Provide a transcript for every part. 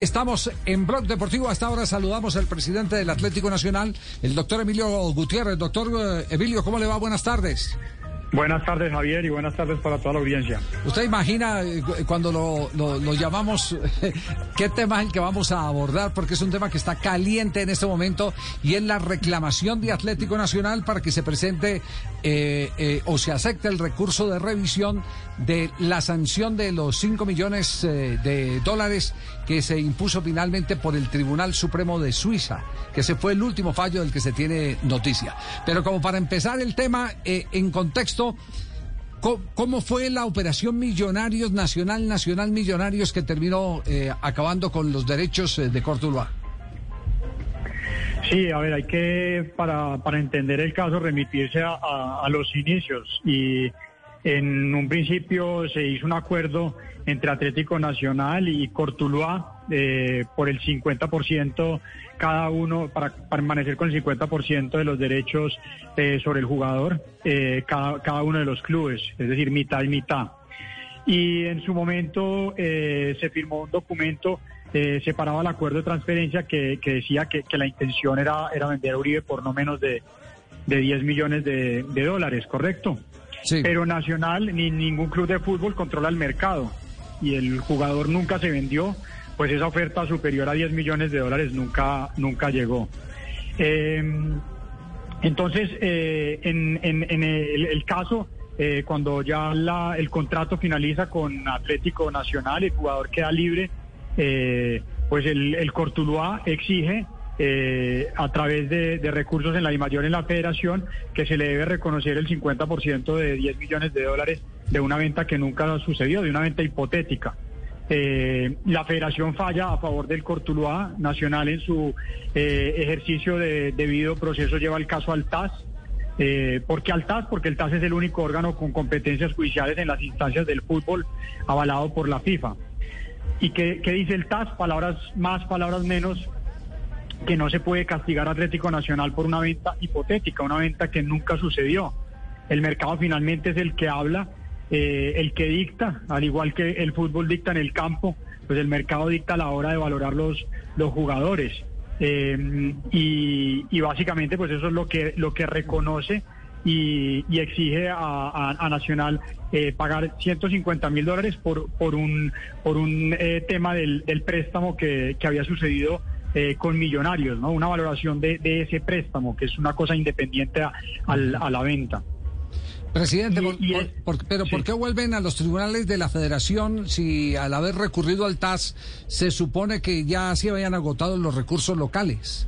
Estamos en Blog Deportivo. Hasta ahora saludamos al presidente del Atlético Nacional, el doctor Emilio Gutiérrez. Doctor eh, Emilio, ¿cómo le va? Buenas tardes. Buenas tardes, Javier, y buenas tardes para toda la audiencia. ¿Usted imagina eh, cuando lo, llamamos qué tema es el que vamos a abordar? Porque es un tema que está caliente en este momento y es la reclamación de Atlético Nacional para que se presente eh, eh, o se acepte el recurso de revisión de la sanción de los 5 millones de dólares que se impuso finalmente por el Tribunal Supremo de Suiza, que ese fue el último fallo del que se tiene noticia. Pero como para empezar el tema en contexto, ¿Cómo, fue la operación Millonarios Nacional Nacional Millonarios que terminó eh, acabando con los derechos eh, de Cortuluá? Sí, a ver, hay que, para, para entender el caso, remitirse a, a, los inicios. Y en un principio se hizo un acuerdo entre Atlético Nacional y Cortuluá eh, por el 50% cada uno, para permanecer con el 50% de los derechos eh, sobre el jugador, eh, cada, cada uno de los clubes, es decir, mitad y mitad. Y en su momento se firmó un documento separado al acuerdo de transferencia que, decía que, la intención era, era vender a Uribe por no menos de, de 10 millones de, de dólares, ¿correcto? Pero Nacional ni ningún club de fútbol controla el mercado y el jugador nunca se vendió, pues esa oferta superior a 10 millones de dólares nunca, nunca llegó. Em, entonces, eh, en, el, caso, eh, cuando ya el contrato finaliza con Atlético Nacional, el jugador queda libre, eh, pues el, el Cortuluá exige eh, a través de, recursos en la mayor en la federación, que se le debe reconocer el 50% de 10 millones de dólares de una venta que nunca sucedió, de una venta hipotética. Eh, la federación falla a favor del Cortuluá Nacional en su eh, ejercicio de debido proceso, lleva el caso al TAS. ¿Por qué al TAS? Porque el TAS es el único órgano con competencias judiciales en las instancias del fútbol avalado por la FIFA. ¿Y qué, qué dice el TAS? Palabras más, palabras menos que no se puede castigar a Atlético Nacional por una venta hipotética, una venta que nunca sucedió. El mercado finalmente es el que habla, eh, el que dicta, al igual que el fútbol dicta en el campo, pues el mercado dicta a la hora de valorar los, los jugadores. Eh, y, básicamente pues eso es lo que, lo que reconoce y, exige a, Nacional eh, pagar 150 mil dólares por, por un, por un tema del, del préstamo que, que había sucedido eh, con millonarios, ¿no? Una valoración de, ese préstamo, que es una cosa independiente a, la venta. Presidente, pero ¿por qué vuelven a los tribunales de la federación si al haber recurrido al TAS se supone que ya se habían agotado los recursos locales?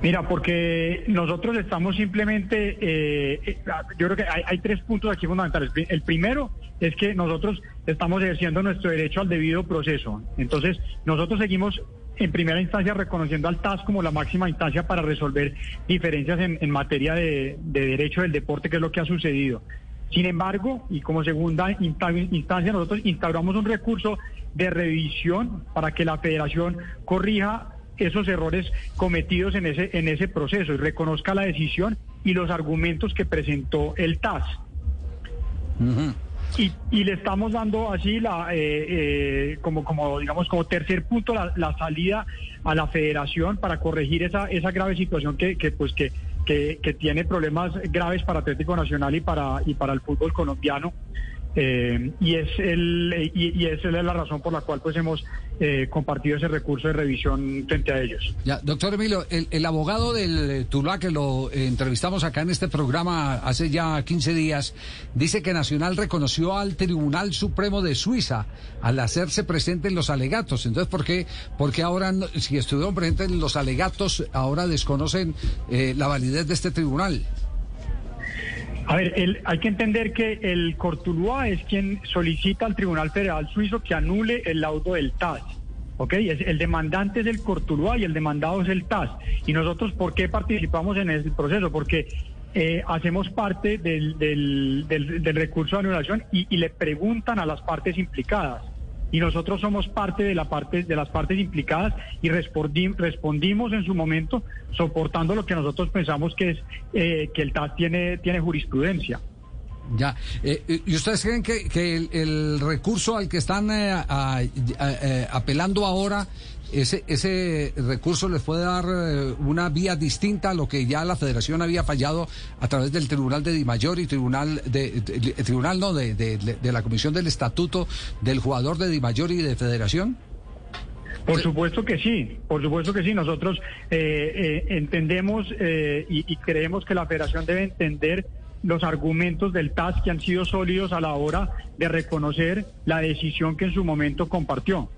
Mira, porque nosotros estamos simplemente, eh, eh, yo creo que hay, hay, tres puntos aquí fundamentales. El primero es que nosotros estamos ejerciendo nuestro derecho al debido proceso. Entonces, nosotros seguimos en primera instancia reconociendo al TAS como la máxima instancia para resolver diferencias en, materia de, derecho del deporte, que es lo que ha sucedido. Sin embargo, y como segunda instancia, nosotros instauramos un recurso de revisión para que la federación corrija esos errores cometidos en ese, en ese proceso. Y reconozca la decisión y los argumentos que presentó el TAS. Y, y, le estamos dando así la eh, eh, como como digamos como tercer punto la, la, salida a la federación para corregir esa esa grave situación que, que pues que, que, que tiene problemas graves para Atlético Nacional y para y para el fútbol colombiano eh, y es el y, esa es la razón por la cual pues hemos eh, compartido ese recurso de revisión frente a ellos. Ya, doctor Emilio, el, abogado del Tuluá que lo eh, entrevistamos acá en este programa hace ya 15 días dice que Nacional reconoció al Tribunal Supremo de Suiza al hacerse presente en los alegatos. Entonces, ¿por qué, por qué ahora, si estuvieron presentes en los alegatos, ahora desconocen la validez de este tribunal? A ver, hay que entender que el Cortuluá es quien solicita al Tribunal Federal Suizo que anule el laudo del TAS. ¿ok? el demandante es el Cortuluá y el demandado es el TAS. ¿Y nosotros por qué participamos en ese proceso? Porque eh, hacemos parte del, recurso de anulación y le preguntan a las partes implicadas y nosotros somos parte de la parte de las partes implicadas y respondimos en su momento soportando lo que nosotros pensamos que es eh, que el TAS tiene tiene jurisprudencia. Ya. Eh, ¿Y ustedes creen que, el, recurso al que están eh, eh, apelando ahora, ese, ese recurso les puede dar una vía distinta a lo que ya la Federación había fallado a través del Tribunal de Di Mayor y Tribunal de, Tribunal no de, de, la Comisión del Estatuto del jugador de Di Mayor y de Federación? Por supuesto que sí, por supuesto que sí. Nosotros entendemos y, y, creemos que la federación debe entender los argumentos del TAS que han sido sólidos a la hora de reconocer la decisión que en su momento compartió.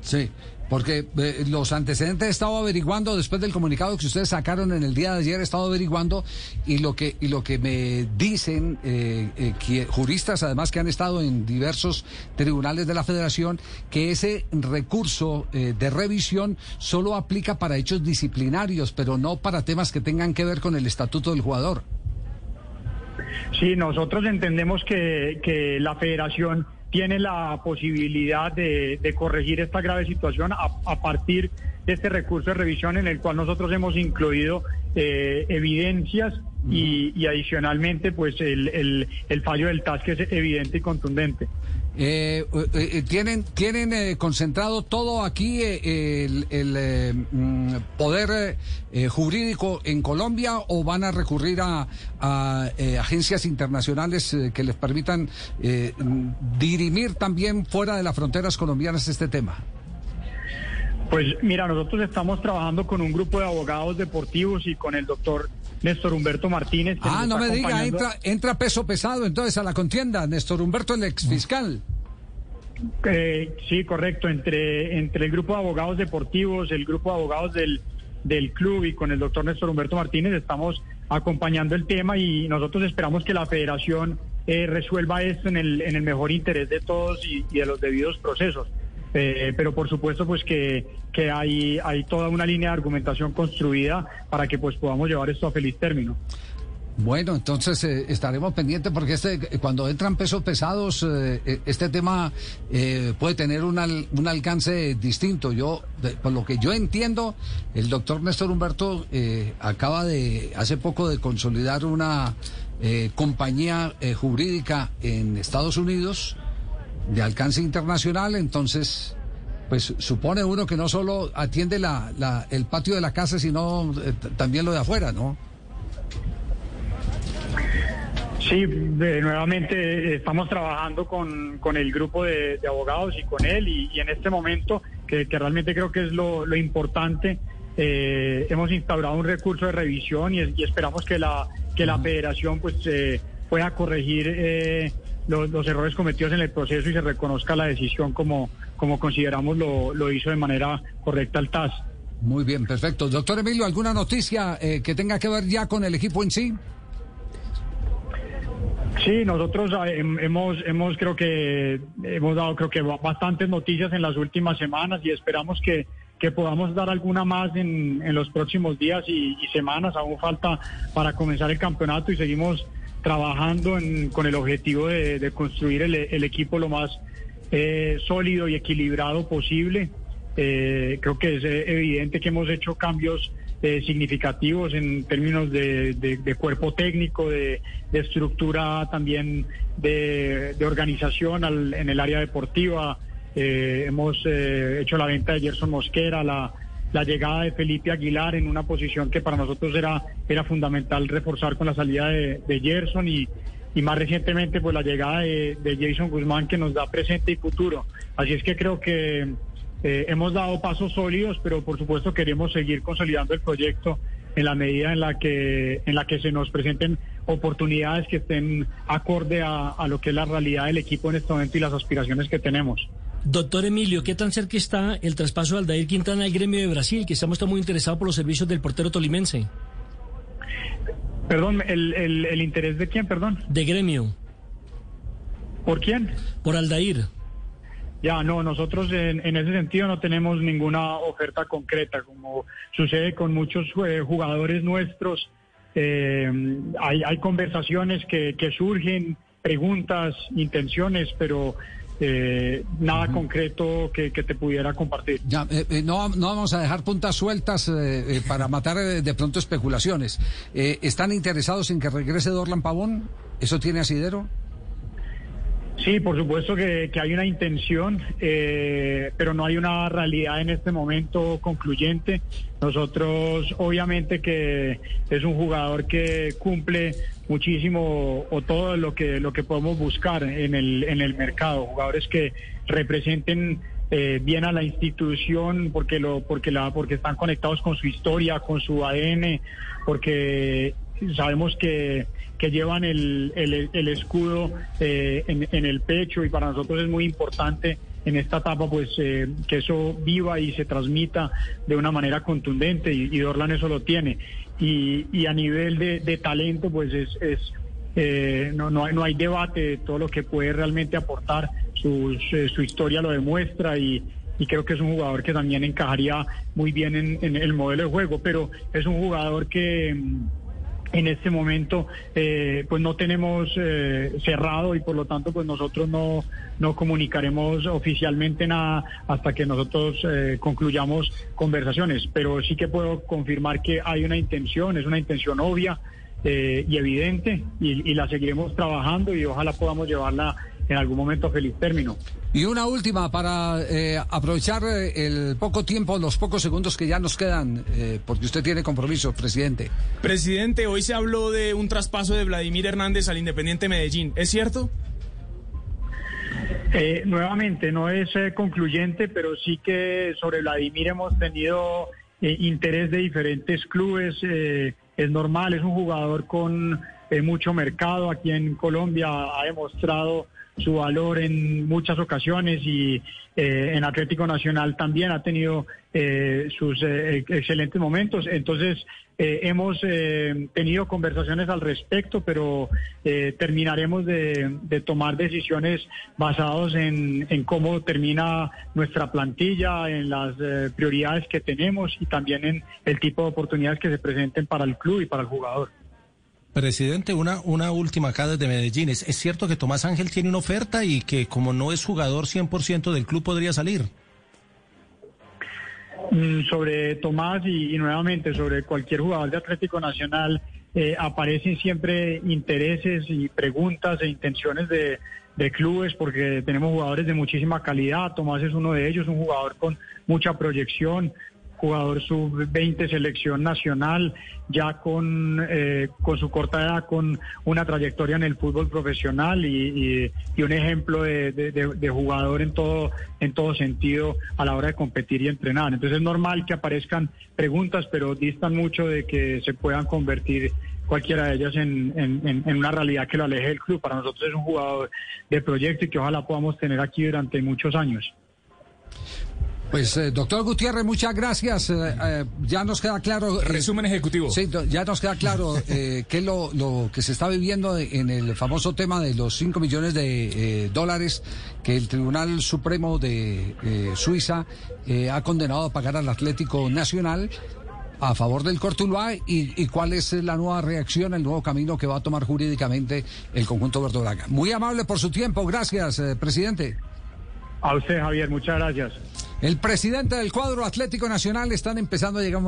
Sí, porque eh, los antecedentes he estado averiguando después del comunicado que ustedes sacaron en el día de ayer, he estado averiguando y lo que y lo que me dicen eh, eh, juristas, además que han estado en diversos tribunales de la Federación, que ese recurso de revisión solo aplica para hechos disciplinarios, pero no para temas que tengan que ver con el estatuto del jugador. Sí, nosotros entendemos que, que la federación tiene la posibilidad de, corregir esta grave situación a, partir de este recurso de revisión en el cual nosotros hemos incluido eh, evidencias y, adicionalmente pues el, el, fallo del TAS que es evidente y contundente. Eh, eh, ¿Tienen, tienen concentrado todo aquí el, mm, poder jurídico en Colombia o van a recurrir a agencias internacionales que les permitan dirimir también fuera de las fronteras colombianas este tema? Pues mira, nosotros estamos trabajando con un grupo de abogados deportivos y con el doctor Néstor Humberto Martínez. ah, no me diga, entra, entra peso pesado entonces a la contienda, Néstor Humberto, el ex fiscal. Eh, sí, correcto, entre, entre el grupo de abogados deportivos, el grupo de abogados del, del club y con el doctor Néstor Humberto Martínez estamos acompañando el tema y nosotros esperamos que la federación eh, resuelva esto en el, en el mejor interés de todos y de los debidos procesos. Eh, pero por supuesto pues que, que hay, hay toda una línea de argumentación construida para que pues podamos llevar esto a feliz término. Bueno, entonces eh, estaremos pendientes porque este, cuando entran pesos pesados, eh, este tema puede tener un, un alcance distinto. Yo, por lo que yo entiendo, el doctor Néstor Humberto acaba de, hace poco, de consolidar una compañía jurídica en Estados Unidos de alcance internacional, entonces pues supone uno que no solo atiende la, la, el patio de la casa, sino eh, también lo de afuera, ¿no? Sí, nuevamente estamos trabajando con, con el grupo de, abogados y con él y, en este momento, que, realmente creo que es lo, lo importante, eh, hemos instaurado un recurso de revisión y, esperamos que la, que la federación pues eh, pueda corregir los, errores cometidos en el proceso y se reconozca la decisión como, como consideramos lo, lo hizo de manera correcta el TAS. Muy bien, perfecto. Doctor Emilio, ¿alguna noticia eh, que tenga que ver ya con el equipo en sí? Sí, nosotros ah, hemos, hemos creo que hemos dado creo que bastantes noticias en las últimas semanas y esperamos que, que podamos dar alguna más en, en los próximos días y, y, semanas. Aún falta para comenzar el campeonato y seguimos trabajando con el objetivo de, construir el, equipo lo más eh, sólido y equilibrado posible. Eh, creo que es evidente que hemos hecho cambios eh, significativos en términos de, cuerpo técnico, de, estructura también de, organización en el área deportiva. hemos hecho la venta de Gerson Mosquera, la la llegada de Felipe Aguilar en una posición que para nosotros era, era fundamental reforzar con la salida de, Gerson y, y más recientemente pues la llegada de, Jason Guzmán que nos da presente y futuro. Así es que creo que eh, hemos dado pasos sólidos, pero por supuesto queremos seguir consolidando el proyecto en la medida en la que en la que se nos presenten oportunidades que estén acorde a, a lo que es la realidad del equipo en este momento y las aspiraciones que tenemos. Doctor Emilio, ¿qué tan cerca está el traspaso de Aldair Quintana al gremio de Brasil, que estamos muy interesados por los servicios del portero tolimense? Perdón, ¿el, el, interés de quién, perdón? De gremio. ¿Por quién? Por Aldair. Ya, no, nosotros en, ese sentido no tenemos ninguna oferta concreta, como sucede con muchos eh, jugadores nuestros. Eh, hay, hay conversaciones que, que surgen, preguntas, intenciones, pero eh, nada concreto que, te pudiera compartir. Ya, no, no vamos a dejar puntas sueltas para matar de pronto especulaciones. ¿Están interesados en que regrese Dorlan Pavón? ¿Eso tiene asidero? Sí, por supuesto que, hay una intención, eh, pero no hay una realidad en este momento concluyente. Nosotros, obviamente que es un jugador que cumple muchísimo o todo lo que lo que podemos buscar en el en el mercado, jugadores que representen eh, bien a la institución porque lo porque la porque están conectados con su historia, con su ADN, porque sabemos que, que llevan el, el, escudo eh, en, el pecho y para nosotros es muy importante en esta etapa pues eh, que eso viva y se transmita de una manera contundente y, Dorlan eso lo tiene. Y, a nivel de, talento pues es, es eh, no, no, hay, no hay debate de todo lo que puede realmente aportar. Su, su historia lo demuestra y, y creo que es un jugador que también encajaría muy bien en, en el modelo de juego. Pero es un jugador que en este momento eh, pues no tenemos eh, cerrado y por lo tanto pues nosotros no, no comunicaremos oficialmente nada hasta que nosotros eh, concluyamos conversaciones pero sí que puedo confirmar que hay una intención es una intención obvia y evidente y, la seguiremos trabajando y ojalá podamos llevarla en algún momento feliz término. Y una última para eh, aprovechar eh, el poco tiempo, los pocos segundos que ya nos quedan, eh, porque usted tiene compromiso, presidente. Presidente, hoy se habló de un traspaso de Vladimir Hernández al Independiente Medellín, ¿es cierto? nuevamente, no es concluyente, pero sí que sobre Vladimir hemos tenido interés de diferentes clubes. es normal, es un jugador con mucho mercado aquí en Colombia, ha demostrado su valor en muchas ocasiones y eh, en Atlético Nacional también ha tenido eh, sus eh, excelentes momentos. Entonces, hemos tenido conversaciones al respecto, pero terminaremos de, tomar decisiones basadas en, cómo termina nuestra plantilla, en las prioridades que tenemos y también en el tipo de oportunidades que se presenten para el club y para el jugador. Presidente, una, una última acá desde Medellín. ¿Es, cierto que Tomás Ángel tiene una oferta y que como no es jugador 100% del club podría salir? Mm, sobre Tomás y, nuevamente sobre cualquier jugador de Atlético Nacional, eh, aparecen siempre intereses y preguntas e intenciones de, de clubes porque tenemos jugadores de muchísima calidad. Tomás es uno de ellos, un jugador con mucha proyección, jugador sub-20 selección nacional, ya con, eh, con su corta edad, con una trayectoria en el fútbol profesional y, un ejemplo de, jugador en todo, en todo sentido a la hora de competir y entrenar. Entonces es normal que aparezcan preguntas, pero distan mucho de que se puedan convertir cualquiera de ellas en, en, una realidad que lo aleje del club. Para nosotros es un jugador de proyecto y que ojalá podamos tener aquí durante muchos años. Pues, eh, doctor Gutiérrez, muchas gracias. Eh, eh, ya nos queda claro. Resumen ejecutivo. Sí, ya nos queda claro qué es lo, lo, que se está viviendo en el famoso tema de los 5 millones de dólares que el Tribunal Supremo de Suiza ha condenado a pagar al Atlético Nacional a favor del Cortuluá y, y, cuál es la nueva reacción, el nuevo camino que va a tomar jurídicamente el conjunto verdolaga. Muy amable por su tiempo. Gracias, presidente. A usted, Javier. Muchas gracias. El presidente del cuadro Atlético Nacional están empezando a llegar un